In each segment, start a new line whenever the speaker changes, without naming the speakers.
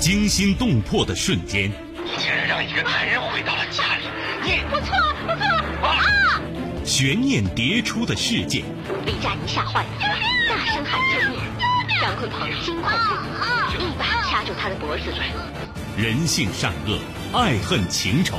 惊心动魄的瞬间，
你竟然让一个男人回到了家里，你
我错不错啊！
悬念迭出的事件，
李佳怡吓坏了，大声喊救命。张鲲鹏惊恐不已，一把掐住他的脖子。
人性善恶，爱恨情仇。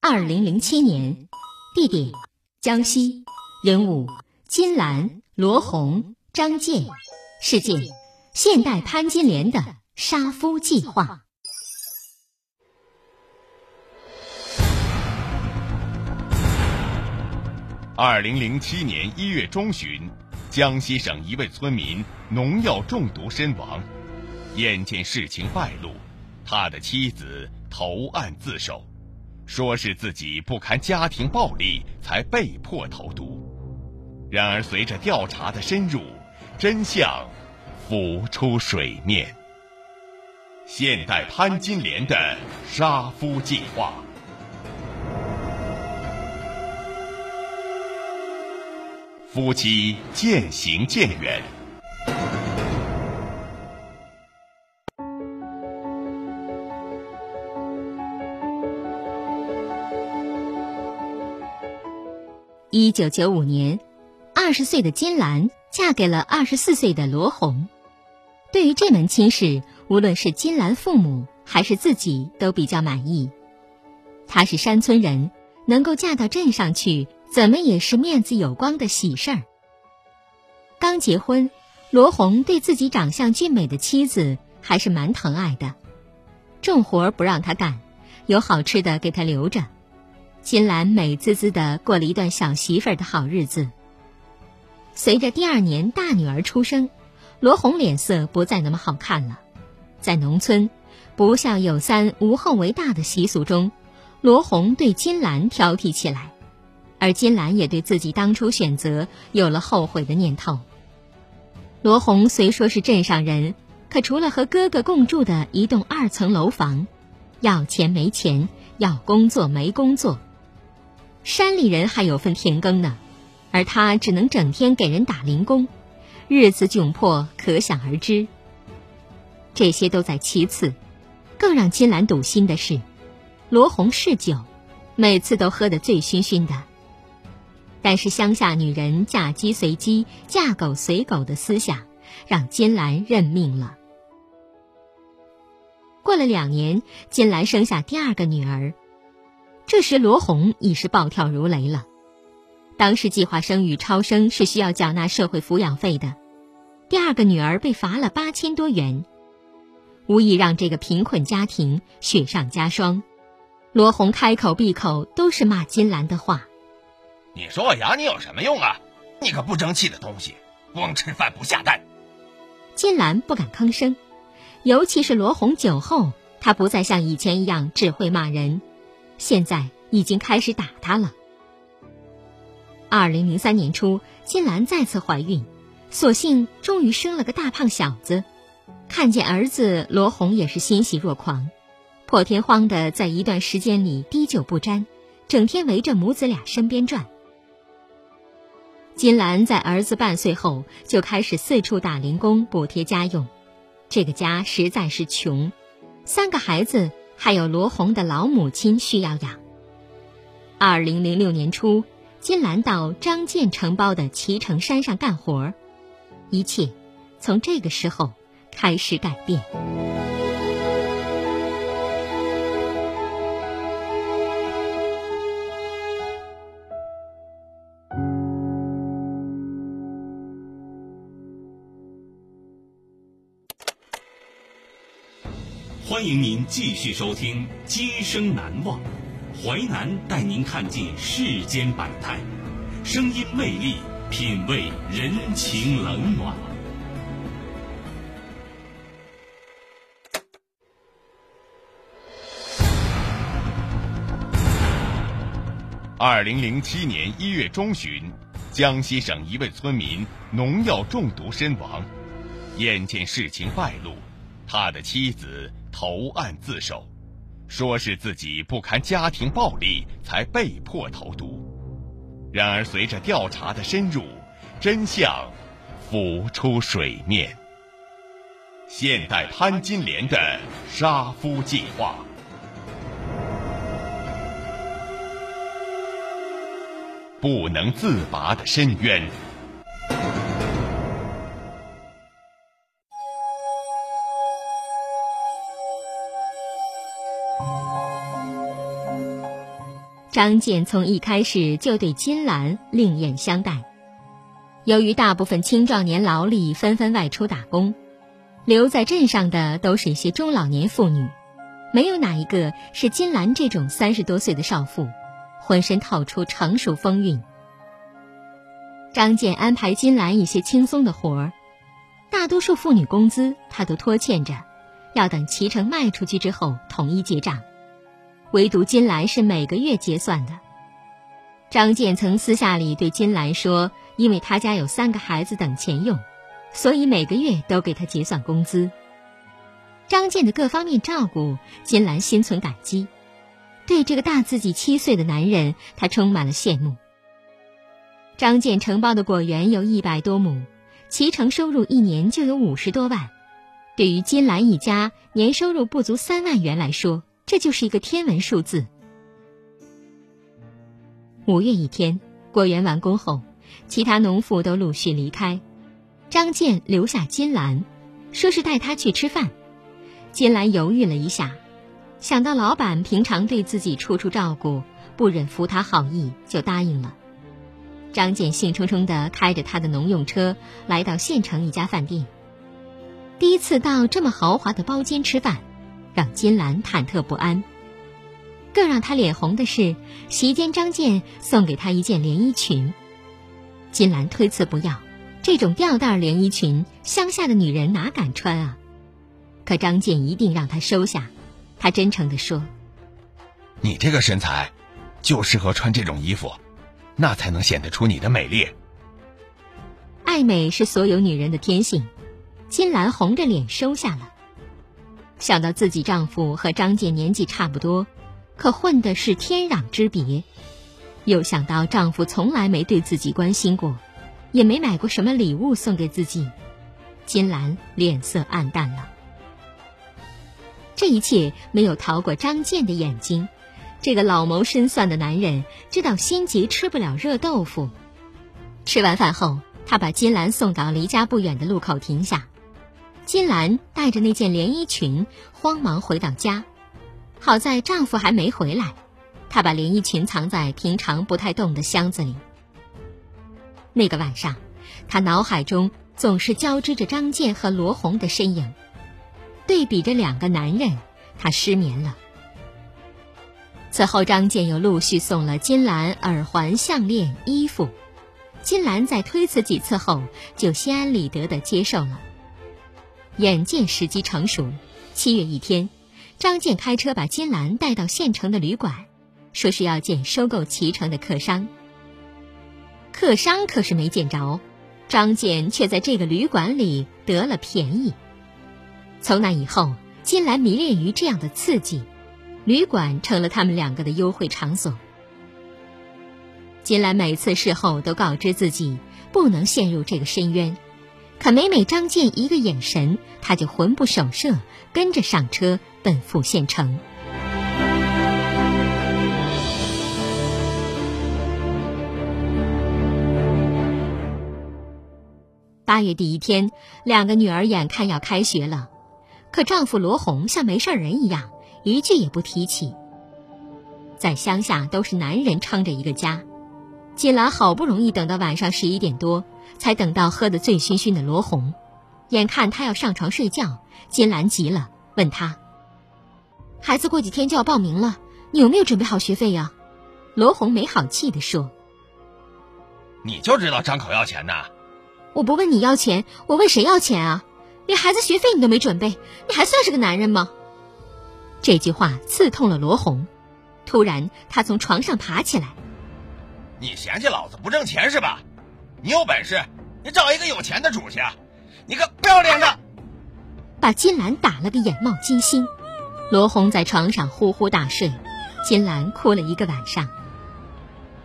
二零零七年。地点：江西。人物：金兰、罗红、张健。事件：现代潘金莲的杀夫计划。
二零零七年一月中旬，江西省一位村民农药中毒身亡。眼见事情败露，他的妻子投案自首。说是自己不堪家庭暴力才被迫投毒，然而随着调查的深入，真相浮出水面。现代潘金莲的杀夫计划，夫妻渐行渐远。
一九九五年，二十岁的金兰嫁给了二十四岁的罗红。对于这门亲事，无论是金兰父母还是自己都比较满意。她是山村人，能够嫁到镇上去，怎么也是面子有光的喜事儿。刚结婚，罗红对自己长相俊美的妻子还是蛮疼爱的，重活不让她干，有好吃的给她留着。金兰美滋滋的过了一段小媳妇儿的好日子。随着第二年大女儿出生，罗红脸色不再那么好看了。在农村，不孝有三，无后为大的习俗中，罗红对金兰挑剔起来，而金兰也对自己当初选择有了后悔的念头。罗红虽说是镇上人，可除了和哥哥共住的一栋二层楼房，要钱没钱，要工作没工作。山里人还有份田耕呢，而他只能整天给人打零工，日子窘迫可想而知。这些都在其次，更让金兰堵心的是，罗红嗜酒，每次都喝得醉醺醺的。但是乡下女人嫁鸡随鸡、嫁狗随狗的思想，让金兰认命了。过了两年，金兰生下第二个女儿。这时，罗红已是暴跳如雷了。当时计划生育超生是需要缴纳社会抚养费的，第二个女儿被罚了八千多元，无疑让这个贫困家庭雪上加霜。罗红开口闭口都是骂金兰的话：“
你说我养你有什么用啊？你个不争气的东西，光吃饭不下蛋。”
金兰不敢吭声，尤其是罗红酒后，她不再像以前一样只会骂人。现在已经开始打他了。二零零三年初，金兰再次怀孕，所幸终于生了个大胖小子。看见儿子，罗红也是欣喜若狂，破天荒的在一段时间里滴酒不沾，整天围着母子俩身边转。金兰在儿子半岁后就开始四处打零工补贴家用，这个家实在是穷，三个孩子。还有罗红的老母亲需要养。二零零六年初，金兰到张建承包的脐橙山上干活，一切从这个时候开始改变。
欢迎您继续收听《今生难忘》，淮南带您看尽世间百态。声音魅力，品味人情冷暖。
二零零七年一月中旬，江西省一位村民农药中毒身亡。眼见事情败露，他的妻子投案自首，说是自己不堪家庭暴力才被迫投毒。然而，随着调查的深入，真相浮出水面。现代潘金莲的杀夫计划。不能自拔的深渊。
张健从一开始就对金兰另眼相待。由于大部分青壮年劳力纷纷外出打工，留在镇上的都是一些中老年妇女，没有哪一个是金兰这种三十多岁的少妇。浑身透出成熟风韵。张健安排金兰一些轻松的活儿，大多数妇女工资他都拖欠着，要等脐橙卖出去之后统一结账。唯独金兰是每个月结算的。张健曾私下里对金兰说：“因为他家有三个孩子等钱用，所以每个月都给他结算工资。”张健的各方面照顾，金兰心存感激。对这个大自己七岁的男人，他充满了羡慕。张建承包的果园有一百多亩，其成收入一年就有五十多万。对于金兰一家年收入不足三万元来说，这就是一个天文数字。五月一天，果园完工后，其他农妇都陆续离开，张建留下金兰，说是带她去吃饭。金兰犹豫了一下。想到老板平常对自己处处照顾，不忍服他好意，就答应了。张健兴冲冲地开着他的农用车来到县城一家饭店。第一次到这么豪华的包间吃饭，让金兰忐忑不安。更让她脸红的是，席间张健送给她一件连衣裙。金兰推辞不要，这种吊带连衣裙，乡下的女人哪敢穿啊？可张健一定让她收下。他真诚地说：“
你这个身材，就适合穿这种衣服，那才能显得出你的美丽。”
爱美是所有女人的天性，金兰红着脸收下了。想到自己丈夫和张健年纪差不多，可混的是天壤之别，又想到丈夫从来没对自己关心过，也没买过什么礼物送给自己，金兰脸色暗淡了。这一切没有逃过张健的眼睛。这个老谋深算的男人知道心急吃不了热豆腐。吃完饭后，他把金兰送到离家不远的路口停下。金兰带着那件连衣裙，慌忙回到家。好在丈夫还没回来，她把连衣裙藏在平常不太动的箱子里。那个晚上，她脑海中总是交织着张健和罗红的身影。对比着两个男人，他失眠了。此后，张健又陆续送了金兰耳环、项链、衣服。金兰在推辞几次后，就心安理得的接受了。眼见时机成熟，七月一天，张健开车把金兰带到县城的旅馆，说是要见收购脐橙的客商。客商可是没见着，张健却在这个旅馆里得了便宜。从那以后，金兰迷恋于这样的刺激，旅馆成了他们两个的幽会场所。金兰每次事后都告知自己不能陷入这个深渊，可每每张健一个眼神，他就魂不守舍，跟着上车奔赴县城。八月第一天，两个女儿眼看要开学了。可丈夫罗红像没事人一样，一句也不提起。在乡下都是男人撑着一个家，金兰好不容易等到晚上十一点多，才等到喝得醉醺醺的罗红。眼看他要上床睡觉，金兰急了，问他：“孩子过几天就要报名了，你有没有准备好学费呀？”罗红没好气地说：“
你就知道张口要钱呐？
我不问你要钱，我问谁要钱啊？连孩子学费你都没准备，你还算是个男人吗？这句话刺痛了罗红，突然他从床上爬起来。
你嫌弃老子不挣钱是吧？你有本事，你找一个有钱的主去！你个不要脸的！
把金兰打了个眼冒金星。罗红在床上呼呼大睡，金兰哭了一个晚上。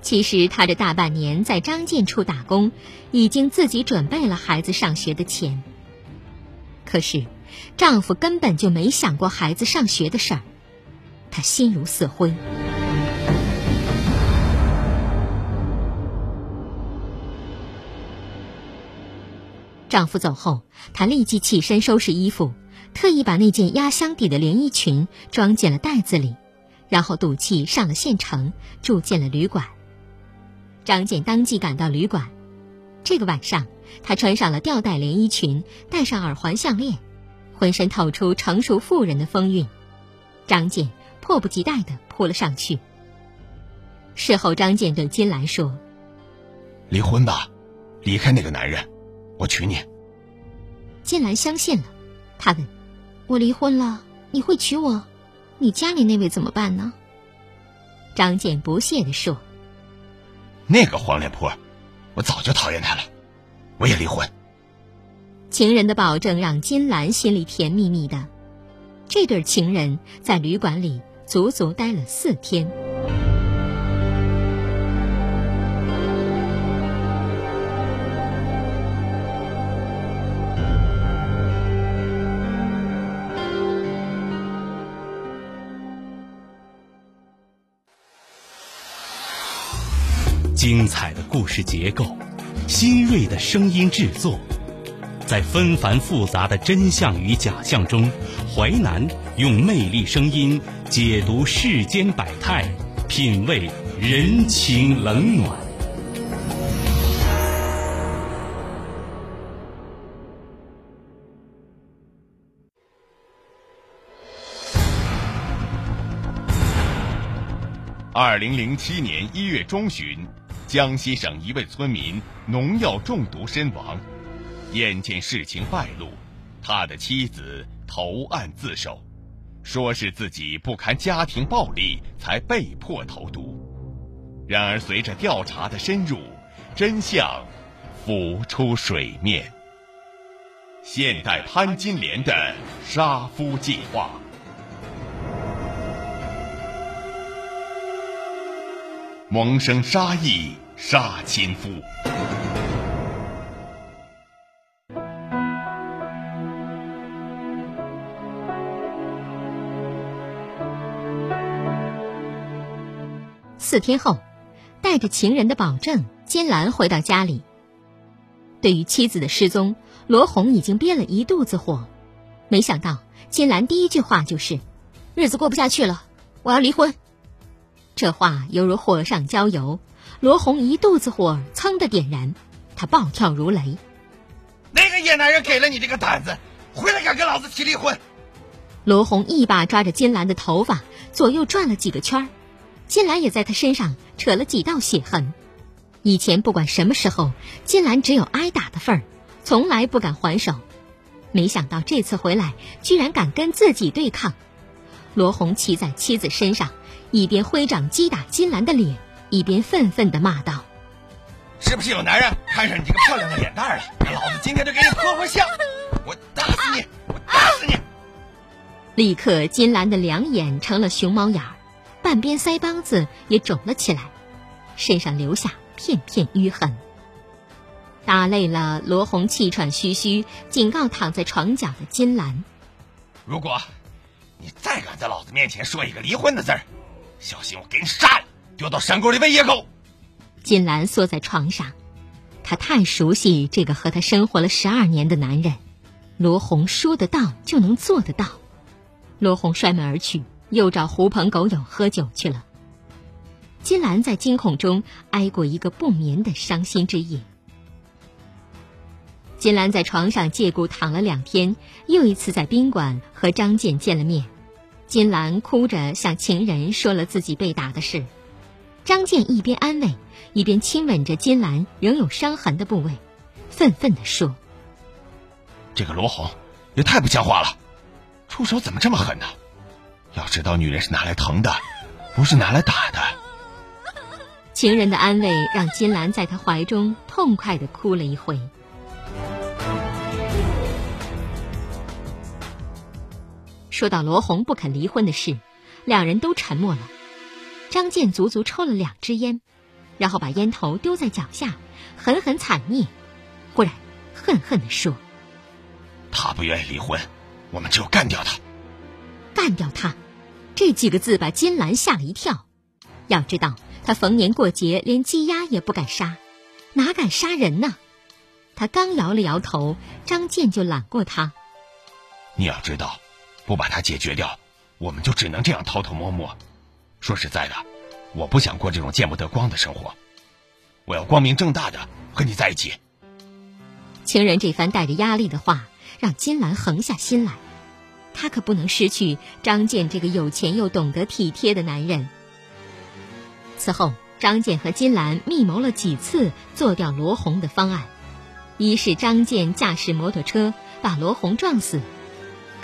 其实她这大半年在张建处打工，已经自己准备了孩子上学的钱。可是，丈夫根本就没想过孩子上学的事儿，她心如死灰。丈夫走后，她立即起身收拾衣服，特意把那件压箱底的连衣裙装进了袋子里，然后赌气上了县城，住进了旅馆。张健当即赶到旅馆，这个晚上，他穿上了吊带连衣裙，戴上耳环项链，浑身透出成熟妇人的风韵。张健迫不及待地扑了上去。事后，张健对金兰说：“
离婚吧，离开那个男人。”我娶你，
金兰相信了。他问：“我离婚了，你会娶我？你家里那位怎么办呢？”张健不屑地说：“
那个黄脸婆，我早就讨厌她了，我也离婚。”
情人的保证让金兰心里甜蜜蜜的。这对情人在旅馆里足足待了四天。
精彩的故事结构，新锐的声音制作，在纷繁复杂的真相与假象中，淮南用魅力声音解读世间百态，品味人情冷暖。
二零零七年一月中旬。江西省一位村民农药中毒身亡，眼见事情败露，他的妻子投案自首，说是自己不堪家庭暴力才被迫投毒。然而，随着调查的深入，真相浮出水面。现代潘金莲的杀夫计划，萌生杀意。杀亲夫。
四天后，带着情人的保证，金兰回到家里。对于妻子的失踪，罗红已经憋了一肚子火。没想到，金兰第一句话就是：“日子过不下去了，我要离婚。”这话犹如火上浇油。罗红一肚子火噌的点燃，他暴跳如雷。
那个野男人给了你这个胆子，回来敢跟老子提离婚？
罗红一把抓着金兰的头发，左右转了几个圈儿，金兰也在他身上扯了几道血痕。以前不管什么时候，金兰只有挨打的份儿，从来不敢还手。没想到这次回来，居然敢跟自己对抗。罗红骑在妻子身上，一边挥掌击打金兰的脸。一边愤愤地骂道：“
是不是有男人看上你这个漂亮的脸蛋了？老子今天就给你破破相！我打死你！我打死你！”
立刻，金兰的两眼成了熊猫眼儿，半边腮帮子也肿了起来，身上留下片片淤痕。打累了，罗红气喘吁吁，警告躺在床角的金兰：“
如果你再敢在老子面前说一个离婚的字儿，小心我给你杀了！”丢到山沟里喂野狗。
金兰缩在床上，她太熟悉这个和她生活了十二年的男人。罗红说得到就能做得到。罗红摔门而去，又找狐朋狗友喝酒去了。金兰在惊恐中挨过一个不眠的伤心之夜。金兰在床上借故躺了两天，又一次在宾馆和张健见了面。金兰哭着向情人说了自己被打的事。张健一边安慰，一边亲吻着金兰仍有伤痕的部位，愤愤地说：“
这个罗红也太不像话了，出手怎么这么狠呢？要知道，女人是拿来疼的，不是拿来打的。”
情人的安慰让金兰在他怀中痛快地哭了一回。说到罗红不肯离婚的事，两人都沉默了。张健足足抽了两支烟，然后把烟头丢在脚下，狠狠惨灭。忽然，恨恨地说：“
他不愿意离婚，我们就干掉他。
干掉他！”这几个字把金兰吓了一跳。要知道，他逢年过节连鸡鸭也不敢杀，哪敢杀人呢？他刚摇了摇头，张健就揽过他：“
你要知道。”不把他解决掉，我们就只能这样偷偷摸摸。说实在的，我不想过这种见不得光的生活，我要光明正大的和你在一起。
情人这番带着压力的话，让金兰横下心来，她可不能失去张健这个有钱又懂得体贴的男人。此后，张健和金兰密谋了几次做掉罗红的方案：一是张健驾驶摩托车把罗红撞死。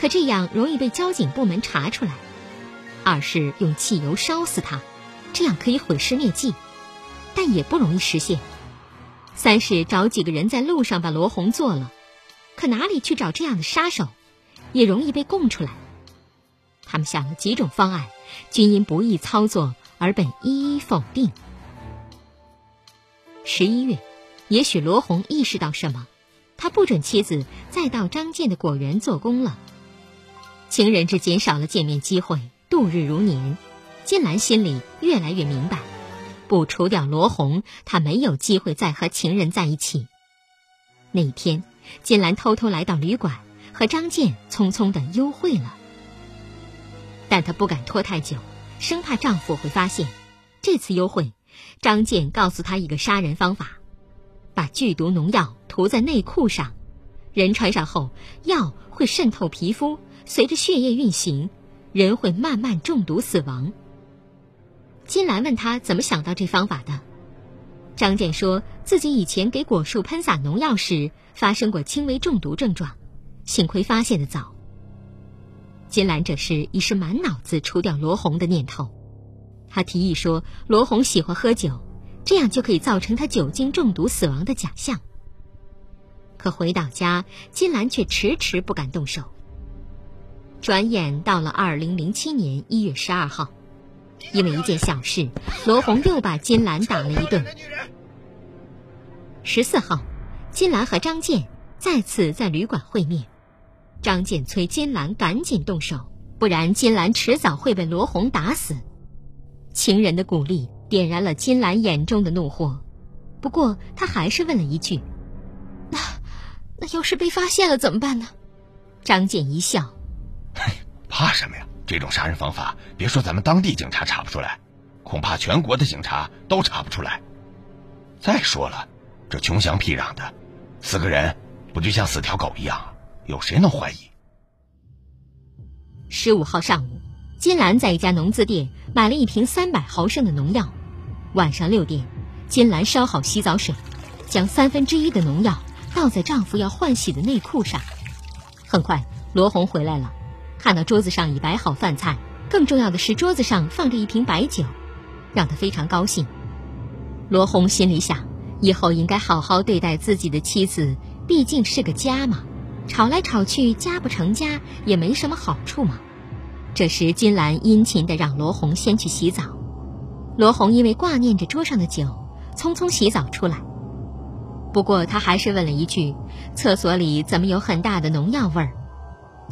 可这样容易被交警部门查出来。二是用汽油烧死他，这样可以毁尸灭迹，但也不容易实现。三是找几个人在路上把罗红做了，可哪里去找这样的杀手，也容易被供出来。他们想了几种方案，均因不易操作而被一一否定。十一月，也许罗红意识到什么，他不准妻子再到张建的果园做工了。情人之间少了见面机会，度日如年。金兰心里越来越明白，不除掉罗红，她没有机会再和情人在一起。那一天，金兰偷偷来到旅馆，和张健匆匆的幽会了。但她不敢拖太久，生怕丈夫会发现。这次幽会，张健告诉她一个杀人方法：把剧毒农药涂在内裤上，人穿上后，药会渗透皮肤。随着血液运行，人会慢慢中毒死亡。金兰问他怎么想到这方法的，张健说自己以前给果树喷洒农药时发生过轻微中毒症状，幸亏发现的早。金兰这时已是满脑子除掉罗红的念头，他提议说罗红喜欢喝酒，这样就可以造成他酒精中毒死亡的假象。可回到家，金兰却迟迟不敢动手。转眼到了二零零七年一月十二号，因为一件小事，罗红又把金兰打了一顿。十四号，金兰和张健再次在旅馆会面，张健催金兰赶紧动手，不然金兰迟早会被罗红打死。情人的鼓励点燃了金兰眼中的怒火，不过他还是问了一句：“那那要是被发现了怎么办呢？”张健一笑。
怕什么呀？这种杀人方法，别说咱们当地警察查不出来，恐怕全国的警察都查不出来。再说了，这穷乡僻壤的，死个人不就像死条狗一样？有谁能怀疑？
十五号上午，金兰在一家农资店买了一瓶三百毫升的农药。晚上六点，金兰烧好洗澡水，将三分之一的农药倒在丈夫要换洗的内裤上。很快。罗红回来了，看到桌子上已摆好饭菜，更重要的是桌子上放着一瓶白酒，让他非常高兴。罗红心里想，以后应该好好对待自己的妻子，毕竟是个家嘛，吵来吵去家不成家也没什么好处嘛。这时金兰殷勤地让罗红先去洗澡，罗红因为挂念着桌上的酒，匆匆洗澡出来。不过他还是问了一句：“厕所里怎么有很大的农药味儿？”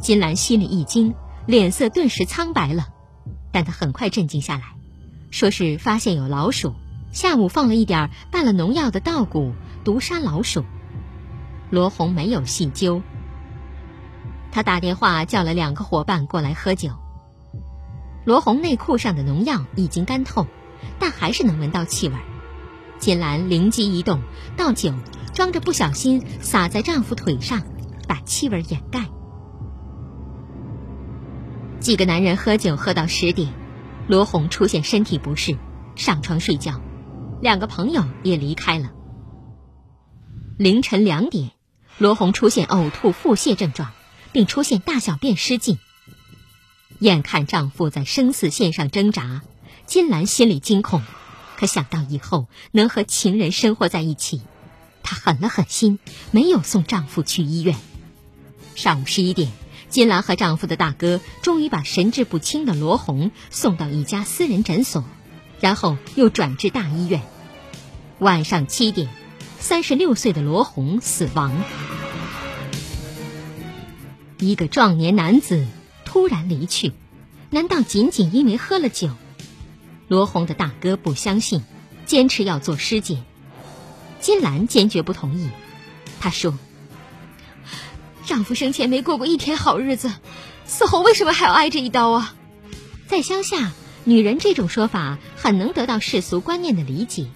金兰心里一惊，脸色顿时苍白了，但她很快镇静下来，说是发现有老鼠，下午放了一点拌了农药的稻谷毒杀老鼠。罗红没有细究，他打电话叫了两个伙伴过来喝酒。罗红内裤上的农药已经干透，但还是能闻到气味。金兰灵机一动，倒酒装着不小心洒在丈夫腿上，把气味掩盖。几个男人喝酒喝到十点，罗红出现身体不适，上床睡觉，两个朋友也离开了。凌晨两点，罗红出现呕吐、腹泻症状，并出现大小便失禁。眼看丈夫在生死线上挣扎，金兰心里惊恐，可想到以后能和情人生活在一起，她狠了狠心，没有送丈夫去医院。上午十一点。金兰和丈夫的大哥终于把神志不清的罗红送到一家私人诊所，然后又转至大医院。晚上七点，三十六岁的罗红死亡。一个壮年男子突然离去，难道仅仅因为喝了酒？罗红的大哥不相信，坚持要做尸检。金兰坚决不同意，他说。丈夫生前没过过一天好日子，死后为什么还要挨这一刀啊？在乡下，女人这种说法很能得到世俗观念的理解。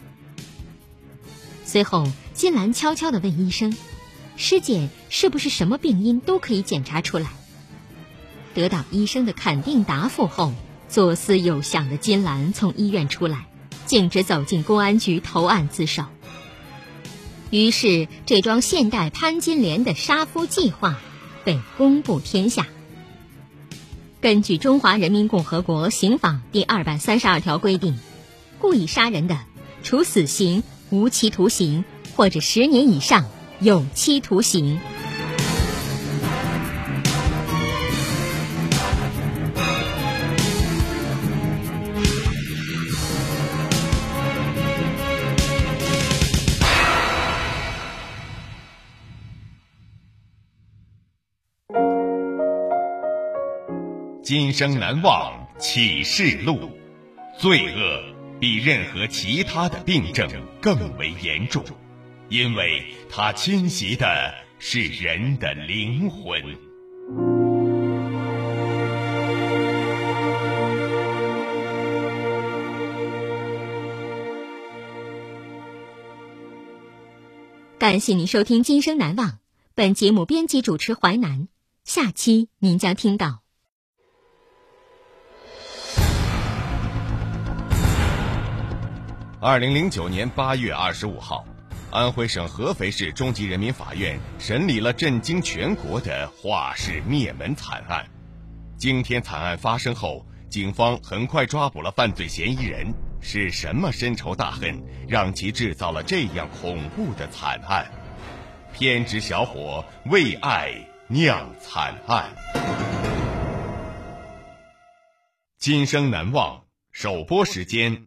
随后，金兰悄悄地问医生：“尸检是不是什么病因都可以检查出来？”得到医生的肯定答复后，左思右想的金兰从医院出来，径直走进公安局投案自首。于是，这桩现代潘金莲的杀夫计划被公布天下。根据《中华人民共和国刑法》第二百三十二条规定，故意杀人的，处死刑、无期徒刑或者十年以上有期徒刑。
今生难忘启示录，罪恶比任何其他的病症更为严重，因为它侵袭的是人的灵魂。
感谢您收听《今生难忘》，本节目编辑主持淮南，下期您将听到。
二零零九年八月二十五号，安徽省合肥市中级人民法院审理了震惊全国的华氏灭门惨案。惊天惨案发生后，警方很快抓捕了犯罪嫌疑人。是什么深仇大恨，让其制造了这样恐怖的惨案？偏执小伙为爱酿惨案，今生难忘。首播时间。